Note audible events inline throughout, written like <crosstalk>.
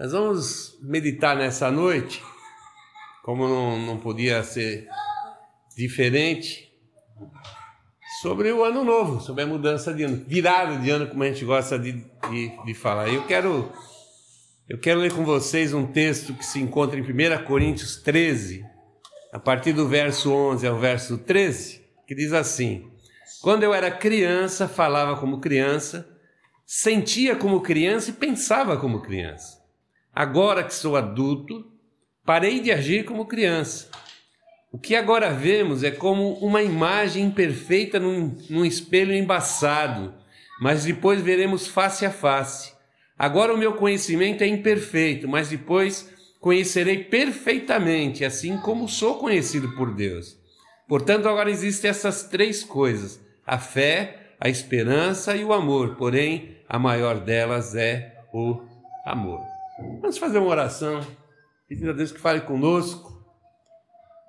Nós vamos meditar nessa noite, como não, não podia ser diferente, sobre o ano novo, sobre a mudança de ano, virada de ano, como a gente gosta de, de, de falar. Eu quero, eu quero ler com vocês um texto que se encontra em 1 Coríntios 13, a partir do verso 11 ao verso 13, que diz assim: Quando eu era criança, falava como criança, sentia como criança e pensava como criança. Agora que sou adulto, parei de agir como criança. O que agora vemos é como uma imagem imperfeita num, num espelho embaçado, mas depois veremos face a face. Agora o meu conhecimento é imperfeito, mas depois conhecerei perfeitamente, assim como sou conhecido por Deus. Portanto, agora existem essas três coisas: a fé, a esperança e o amor. Porém, a maior delas é o amor. Vamos fazer uma oração, pedindo a Deus que fale conosco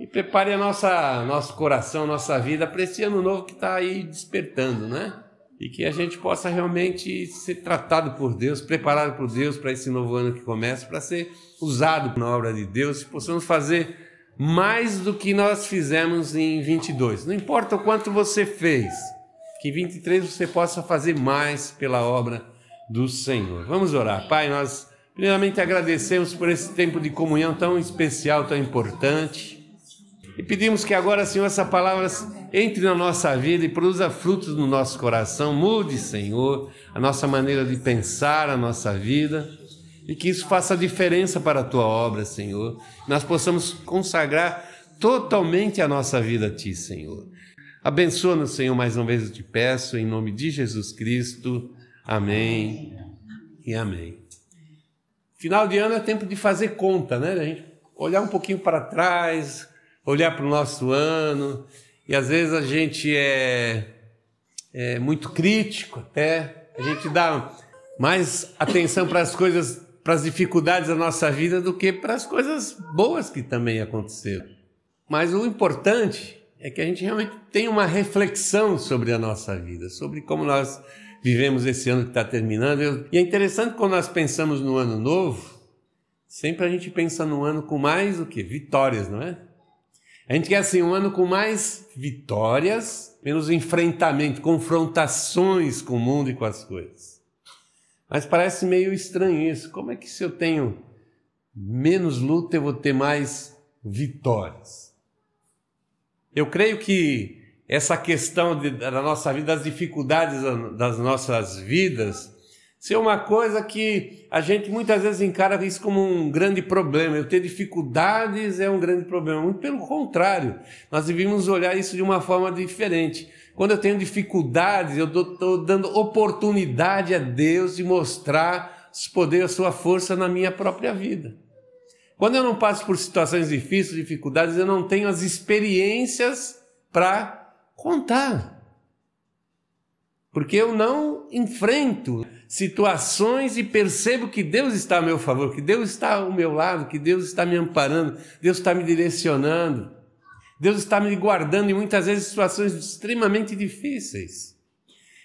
e prepare a nossa, nosso coração, nossa vida para esse ano novo que está aí despertando, né? E que a gente possa realmente ser tratado por Deus, preparado por Deus para esse novo ano que começa, para ser usado na obra de Deus, e possamos fazer mais do que nós fizemos em 22. Não importa o quanto você fez, que em 23 você possa fazer mais pela obra do Senhor. Vamos orar. Pai, nós Primeiramente agradecemos por esse tempo de comunhão tão especial, tão importante. E pedimos que agora, Senhor, essa palavra entre na nossa vida e produza frutos no nosso coração. Mude, Senhor, a nossa maneira de pensar, a nossa vida. E que isso faça diferença para a tua obra, Senhor. Nós possamos consagrar totalmente a nossa vida a ti, Senhor. Abençoa-nos, Senhor, mais uma vez eu te peço, em nome de Jesus Cristo. Amém e amém. Final de ano é tempo de fazer conta, né? A gente olhar um pouquinho para trás, olhar para o nosso ano, e às vezes a gente é, é muito crítico até, a gente dá mais atenção para as coisas, para as dificuldades da nossa vida do que para as coisas boas que também aconteceram. Mas o importante é que a gente realmente tenha uma reflexão sobre a nossa vida, sobre como nós vivemos esse ano que está terminando. E é interessante quando nós pensamos no ano novo, sempre a gente pensa no ano com mais o que? Vitórias, não é? A gente quer assim um ano com mais vitórias, menos enfrentamento, confrontações com o mundo e com as coisas. Mas parece meio estranho isso. Como é que se eu tenho menos luta eu vou ter mais vitórias? Eu creio que essa questão de, da nossa vida, das dificuldades das nossas vidas, ser uma coisa que a gente muitas vezes encara isso como um grande problema. Eu ter dificuldades é um grande problema. Muito pelo contrário, nós devemos olhar isso de uma forma diferente. Quando eu tenho dificuldades, eu estou dando oportunidade a Deus de mostrar os poderes, a sua força na minha própria vida. Quando eu não passo por situações difíceis, dificuldades, eu não tenho as experiências para contar. Porque eu não enfrento situações e percebo que Deus está a meu favor, que Deus está ao meu lado, que Deus está me amparando, Deus está me direcionando, Deus está me guardando em muitas vezes situações extremamente difíceis.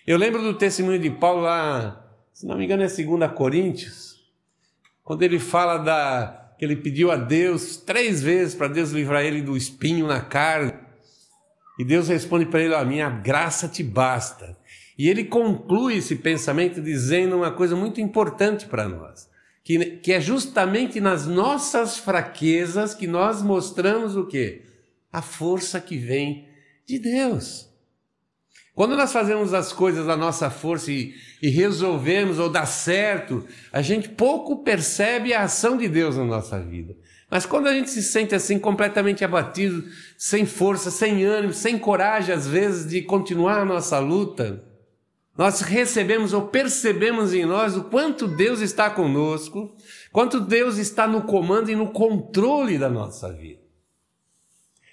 Eu lembro do testemunho de Paulo lá, se não me engano é 2 Coríntios, quando ele fala da que ele pediu a Deus três vezes para Deus livrar ele do espinho na carne. E Deus responde para ele: A minha graça te basta. E ele conclui esse pensamento dizendo uma coisa muito importante para nós, que, que é justamente nas nossas fraquezas que nós mostramos o quê? A força que vem de Deus. Quando nós fazemos as coisas da nossa força e, e resolvemos ou dá certo, a gente pouco percebe a ação de Deus na nossa vida. Mas quando a gente se sente assim completamente abatido, sem força, sem ânimo, sem coragem às vezes de continuar a nossa luta, nós recebemos ou percebemos em nós o quanto Deus está conosco, quanto Deus está no comando e no controle da nossa vida.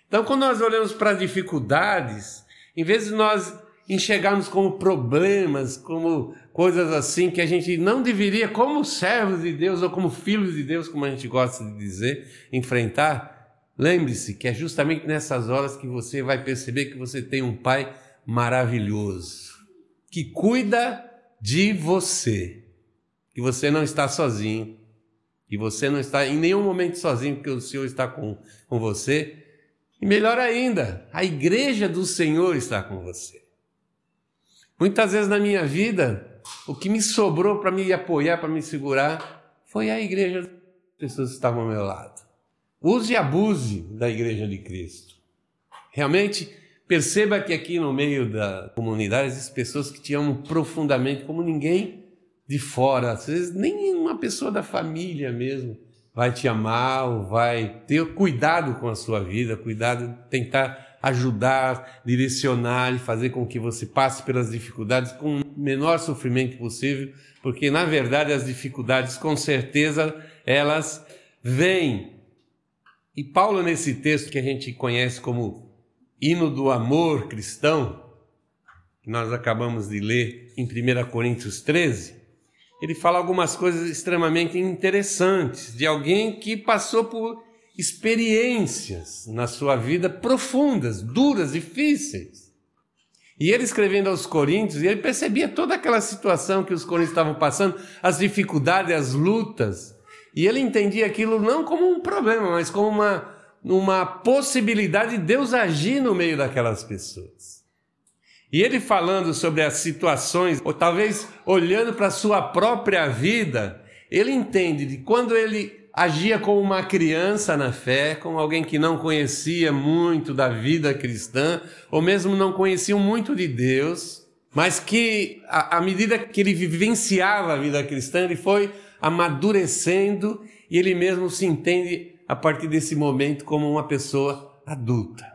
Então, quando nós olhamos para dificuldades, em vez de nós enxergarmos como problemas, como coisas assim que a gente não deveria, como servos de Deus ou como filhos de Deus, como a gente gosta de dizer, enfrentar. Lembre-se que é justamente nessas horas que você vai perceber que você tem um Pai maravilhoso, que cuida de você, que você não está sozinho e você não está em nenhum momento sozinho, porque o Senhor está com, com você. E melhor ainda, a igreja do Senhor está com você. Muitas vezes na minha vida, o que me sobrou para me apoiar, para me segurar, foi a igreja, as pessoas que estavam ao meu lado. Use e abuse da igreja de Cristo. Realmente, perceba que aqui no meio da comunidade existem pessoas que te amam profundamente, como ninguém de fora, às vezes nem uma pessoa da família mesmo vai te amar ou vai ter cuidado com a sua vida, cuidado, tentar ajudar, direcionar e fazer com que você passe pelas dificuldades com o menor sofrimento possível, porque na verdade as dificuldades com certeza elas vêm. E Paulo nesse texto que a gente conhece como hino do amor cristão, que nós acabamos de ler em 1 Coríntios 13, ele fala algumas coisas extremamente interessantes de alguém que passou por experiências na sua vida profundas, duras, difíceis. E ele escrevendo aos Coríntios, ele percebia toda aquela situação que os Coríntios estavam passando, as dificuldades, as lutas, e ele entendia aquilo não como um problema, mas como uma, uma possibilidade de Deus agir no meio daquelas pessoas. E ele falando sobre as situações, ou talvez olhando para a sua própria vida, ele entende de quando ele agia como uma criança na fé, como alguém que não conhecia muito da vida cristã, ou mesmo não conhecia muito de Deus, mas que à medida que ele vivenciava a vida cristã, ele foi amadurecendo e ele mesmo se entende a partir desse momento como uma pessoa adulta.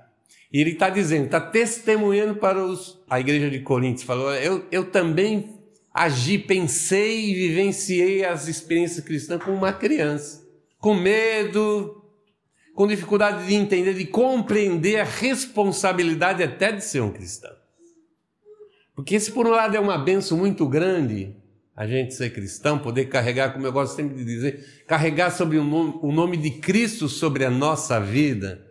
E ele está dizendo, está testemunhando para os, a igreja de Coríntios, falou, eu, eu também agi, pensei e vivenciei as experiências cristãs como uma criança, com medo, com dificuldade de entender, de compreender a responsabilidade até de ser um cristão. Porque se por um lado é uma benção muito grande a gente ser cristão, poder carregar, como eu gosto sempre de dizer, carregar sobre o nome, o nome de Cristo sobre a nossa vida,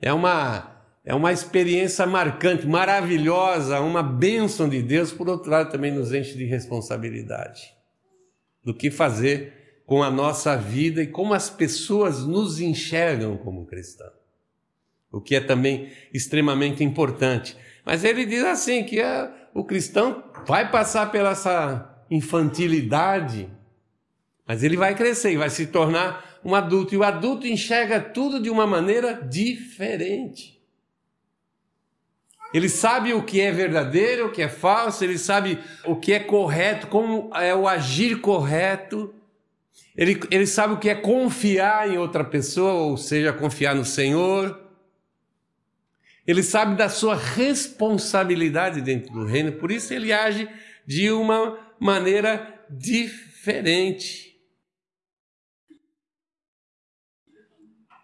é uma é uma experiência marcante, maravilhosa, uma bênção de Deus, por outro lado, também nos enche de responsabilidade do que fazer com a nossa vida e como as pessoas nos enxergam como cristãos. O que é também extremamente importante. Mas ele diz assim: que é, o cristão vai passar pela essa infantilidade, mas ele vai crescer e vai se tornar um adulto. E o adulto enxerga tudo de uma maneira diferente. Ele sabe o que é verdadeiro, o que é falso, ele sabe o que é correto, como é o agir correto. Ele, ele sabe o que é confiar em outra pessoa, ou seja, confiar no Senhor. Ele sabe da sua responsabilidade dentro do reino, por isso ele age de uma maneira diferente.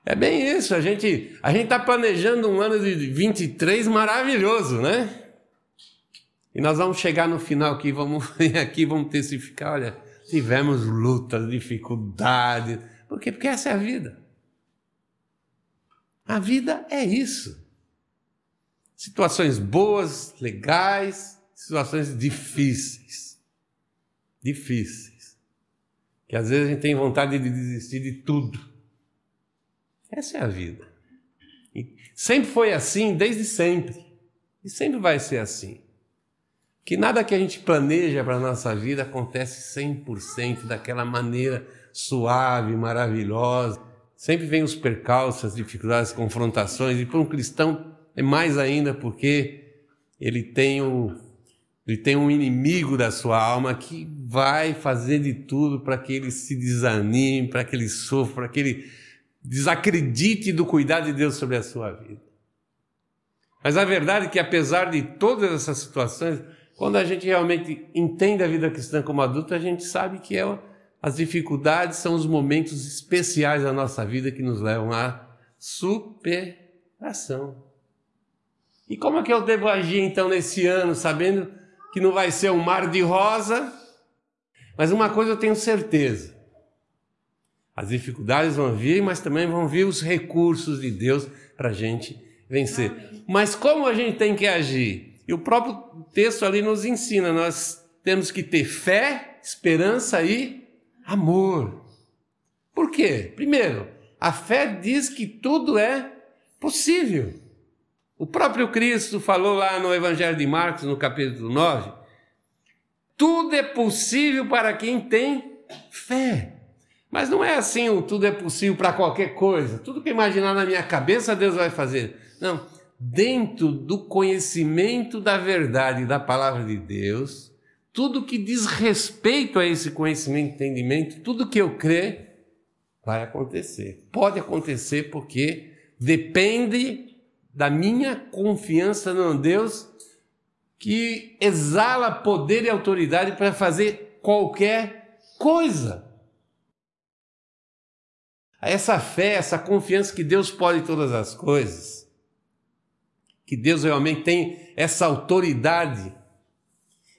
É bem isso, a gente a gente está planejando um ano de 23 maravilhoso, né? E nós vamos chegar no final aqui, vamos <laughs> aqui, vamos testificar, olha, tivemos lutas, dificuldades. Por quê? Porque essa é a vida. A vida é isso. Situações boas, legais, situações difíceis. Difíceis. Que às vezes a gente tem vontade de desistir de tudo. Essa é a vida. E sempre foi assim, desde sempre. E sempre vai ser assim. Que nada que a gente planeja para a nossa vida acontece 100% daquela maneira suave, maravilhosa. Sempre vem os percalços, as dificuldades, as confrontações. E para um cristão é mais ainda porque ele tem um, ele tem um inimigo da sua alma que vai fazer de tudo para que ele se desanime, para que ele sofra, para que ele desacredite do cuidado de Deus sobre a sua vida. Mas a verdade é que, apesar de todas essas situações, quando a gente realmente entende a vida cristã como adulto, a gente sabe que é, as dificuldades são os momentos especiais da nossa vida que nos levam à superação. E como é que eu devo agir então nesse ano, sabendo que não vai ser um mar de rosa? Mas uma coisa eu tenho certeza: as dificuldades vão vir, mas também vão vir os recursos de Deus para a gente vencer. Mas como a gente tem que agir? E o próprio texto ali nos ensina: nós temos que ter fé, esperança e amor. Por quê? Primeiro, a fé diz que tudo é possível. O próprio Cristo falou lá no Evangelho de Marcos, no capítulo 9: tudo é possível para quem tem fé. Mas não é assim, o tudo é possível para qualquer coisa. Tudo que imaginar na minha cabeça, Deus vai fazer. Não. Dentro do conhecimento da verdade da palavra de Deus, tudo que diz respeito a esse conhecimento e entendimento, tudo que eu crer, vai acontecer. Pode acontecer porque depende da minha confiança no Deus que exala poder e autoridade para fazer qualquer coisa. Essa fé, essa confiança que Deus pode todas as coisas, que Deus realmente tem essa autoridade,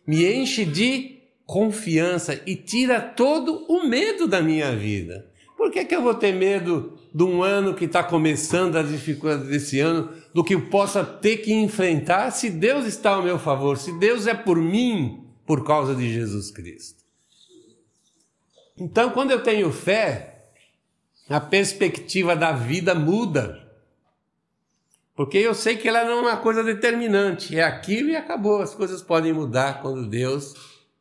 me enche de confiança e tira todo o medo da minha vida. Por que, que eu vou ter medo de um ano que está começando, a dificuldade desse ano, do que eu possa ter que enfrentar se Deus está ao meu favor, se Deus é por mim por causa de Jesus Cristo? Então, quando eu tenho fé, a perspectiva da vida muda. Porque eu sei que ela não é uma coisa determinante, é aquilo e acabou. As coisas podem mudar quando Deus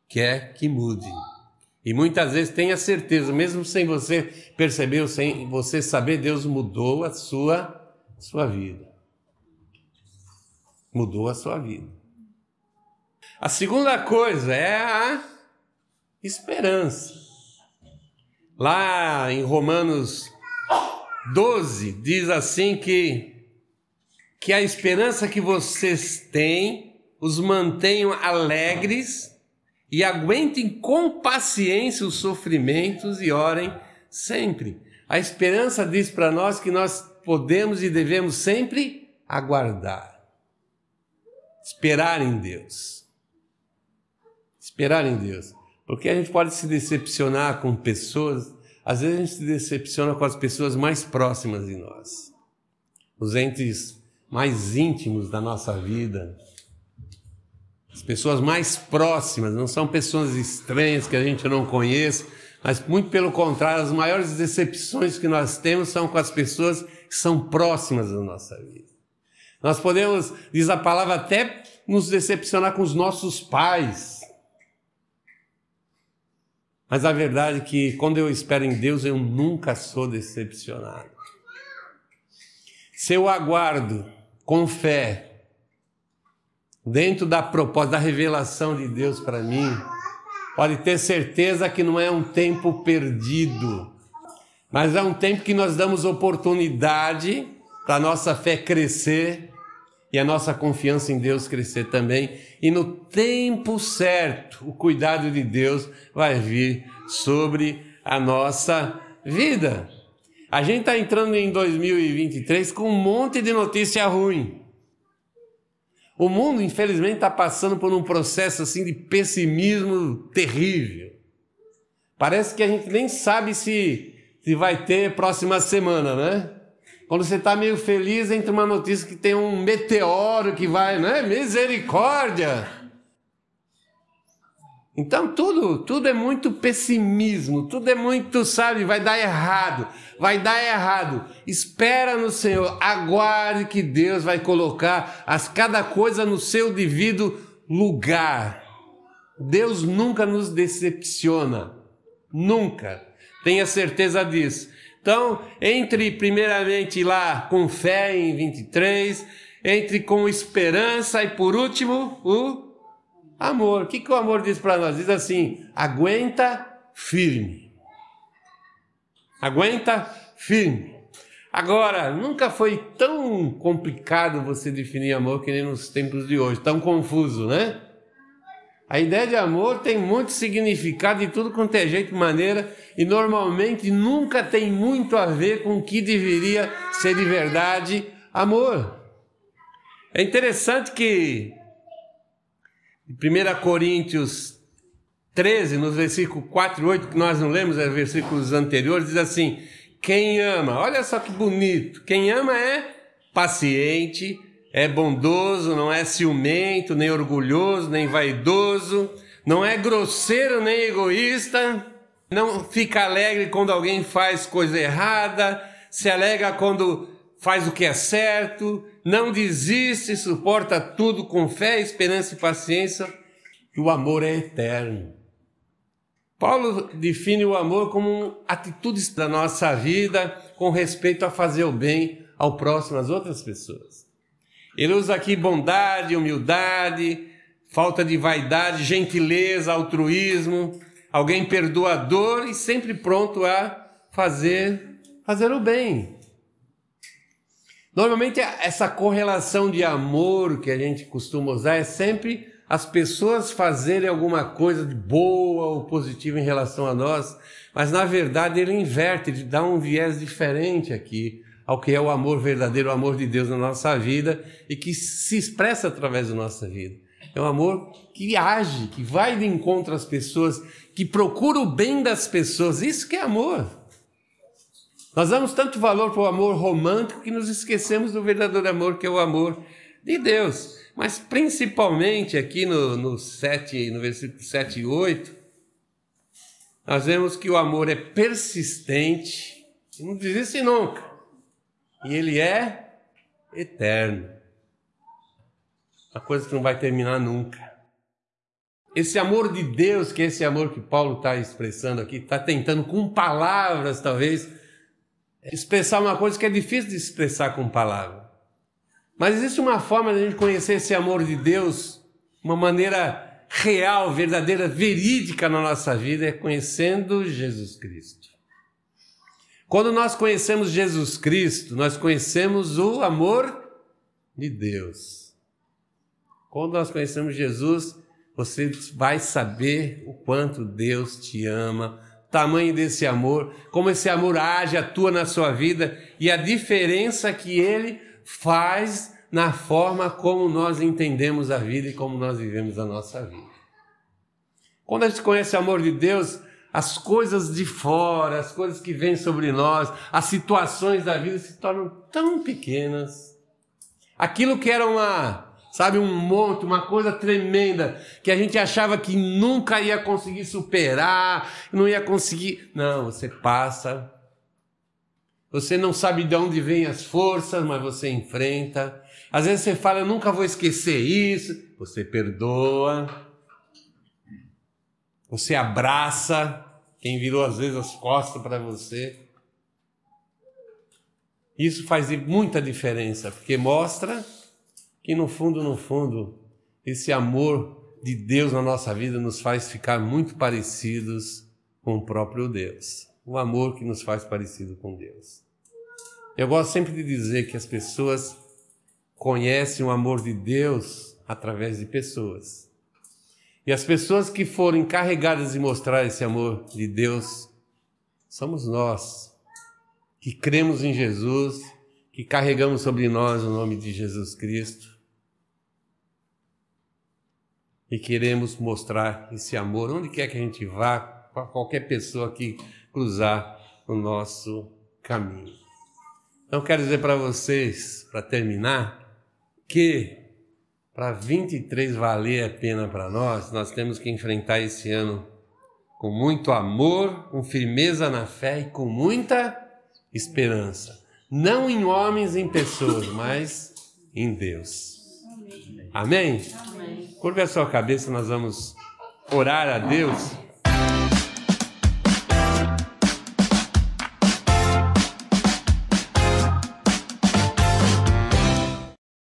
quer que mude. E muitas vezes tenha certeza, mesmo sem você perceber, sem você saber, Deus mudou a sua, sua vida. Mudou a sua vida. A segunda coisa é a esperança. Lá em Romanos 12 diz assim que que a esperança que vocês têm os mantenham alegres e aguentem com paciência os sofrimentos e orem sempre. A esperança diz para nós que nós podemos e devemos sempre aguardar, esperar em Deus. Esperar em Deus. Porque a gente pode se decepcionar com pessoas, às vezes a gente se decepciona com as pessoas mais próximas de nós, os entes mais íntimos da nossa vida, as pessoas mais próximas, não são pessoas estranhas que a gente não conhece, mas muito pelo contrário, as maiores decepções que nós temos são com as pessoas que são próximas da nossa vida. Nós podemos, diz a palavra, até nos decepcionar com os nossos pais. Mas a verdade é que quando eu espero em Deus, eu nunca sou decepcionado. Se eu aguardo com fé dentro da proposta, da revelação de Deus para mim, pode ter certeza que não é um tempo perdido, mas é um tempo que nós damos oportunidade para a nossa fé crescer e a nossa confiança em Deus crescer também. E no tempo certo, o cuidado de Deus vai vir sobre a nossa vida. A gente está entrando em 2023 com um monte de notícia ruim. O mundo, infelizmente, está passando por um processo assim de pessimismo terrível. Parece que a gente nem sabe se, se vai ter próxima semana, né? Quando você está meio feliz, entra uma notícia que tem um meteoro que vai, né? Misericórdia! Então tudo, tudo é muito pessimismo, tudo é muito, sabe, vai dar errado, vai dar errado. Espera no Senhor, aguarde que Deus vai colocar as cada coisa no seu devido lugar. Deus nunca nos decepciona, nunca. Tenha certeza disso. Então, entre primeiramente lá com fé em 23, entre com esperança e por último, o Amor. O que, que o amor diz para nós? Diz assim: aguenta firme. Aguenta firme. Agora, nunca foi tão complicado você definir amor que nem nos tempos de hoje, tão confuso, né? A ideia de amor tem muito significado de tudo quanto é jeito e maneira, e normalmente nunca tem muito a ver com o que deveria ser de verdade amor. É interessante que 1 Coríntios 13, nos versículos 4 e 8, que nós não lemos, é versículos anteriores, diz assim: Quem ama, olha só que bonito, quem ama é paciente, é bondoso, não é ciumento, nem orgulhoso, nem vaidoso, não é grosseiro, nem egoísta. não fica alegre quando alguém faz coisa errada, se alegra quando faz o que é certo, não desiste, suporta tudo com fé, esperança e paciência. E o amor é eterno. Paulo define o amor como atitudes da nossa vida com respeito a fazer o bem ao próximo, às outras pessoas. Ele usa aqui bondade, humildade, falta de vaidade, gentileza, altruísmo, alguém perdoador e sempre pronto a fazer fazer o bem. Normalmente essa correlação de amor que a gente costuma usar é sempre as pessoas fazerem alguma coisa de boa ou positiva em relação a nós, mas na verdade ele inverte, ele dá um viés diferente aqui ao que é o amor verdadeiro, o amor de Deus na nossa vida e que se expressa através da nossa vida. É um amor que age, que vai de encontro às pessoas, que procura o bem das pessoas. Isso que é amor. Nós damos tanto valor para o amor romântico que nos esquecemos do verdadeiro amor, que é o amor de Deus. Mas principalmente aqui no, no, 7, no versículo 7 e 8, nós vemos que o amor é persistente, não desiste nunca, e ele é eterno. Uma coisa que não vai terminar nunca. Esse amor de Deus, que é esse amor que Paulo está expressando aqui, está tentando com palavras, talvez, expressar uma coisa que é difícil de expressar com palavras. Mas existe uma forma de a gente conhecer esse amor de Deus, uma maneira real, verdadeira, verídica na nossa vida, é conhecendo Jesus Cristo. Quando nós conhecemos Jesus Cristo, nós conhecemos o amor de Deus. Quando nós conhecemos Jesus, você vai saber o quanto Deus te ama, tamanho desse amor, como esse amor age, atua na sua vida e a diferença que ele faz na forma como nós entendemos a vida e como nós vivemos a nossa vida. Quando a gente conhece o amor de Deus, as coisas de fora, as coisas que vêm sobre nós, as situações da vida se tornam tão pequenas. Aquilo que era uma, sabe, um monte, uma coisa tremenda, que a gente achava que nunca ia conseguir superar, não ia conseguir. Não, você passa você não sabe de onde vêm as forças, mas você enfrenta. Às vezes você fala, eu nunca vou esquecer isso. Você perdoa. Você abraça quem virou às vezes as costas para você. Isso faz muita diferença, porque mostra que no fundo, no fundo, esse amor de Deus na nossa vida nos faz ficar muito parecidos com o próprio Deus o amor que nos faz parecido com Deus. Eu gosto sempre de dizer que as pessoas conhecem o amor de Deus através de pessoas. E as pessoas que foram encarregadas de mostrar esse amor de Deus somos nós, que cremos em Jesus, que carregamos sobre nós o nome de Jesus Cristo e queremos mostrar esse amor onde quer que a gente vá, para qualquer pessoa que cruzar o nosso caminho. Então, quero dizer para vocês, para terminar, que para 23 valer a pena para nós, nós temos que enfrentar esse ano com muito amor, com firmeza na fé e com muita esperança. Não em homens, em pessoas, mas em Deus. Amém? Amém? Curva a sua cabeça, nós vamos orar a Deus.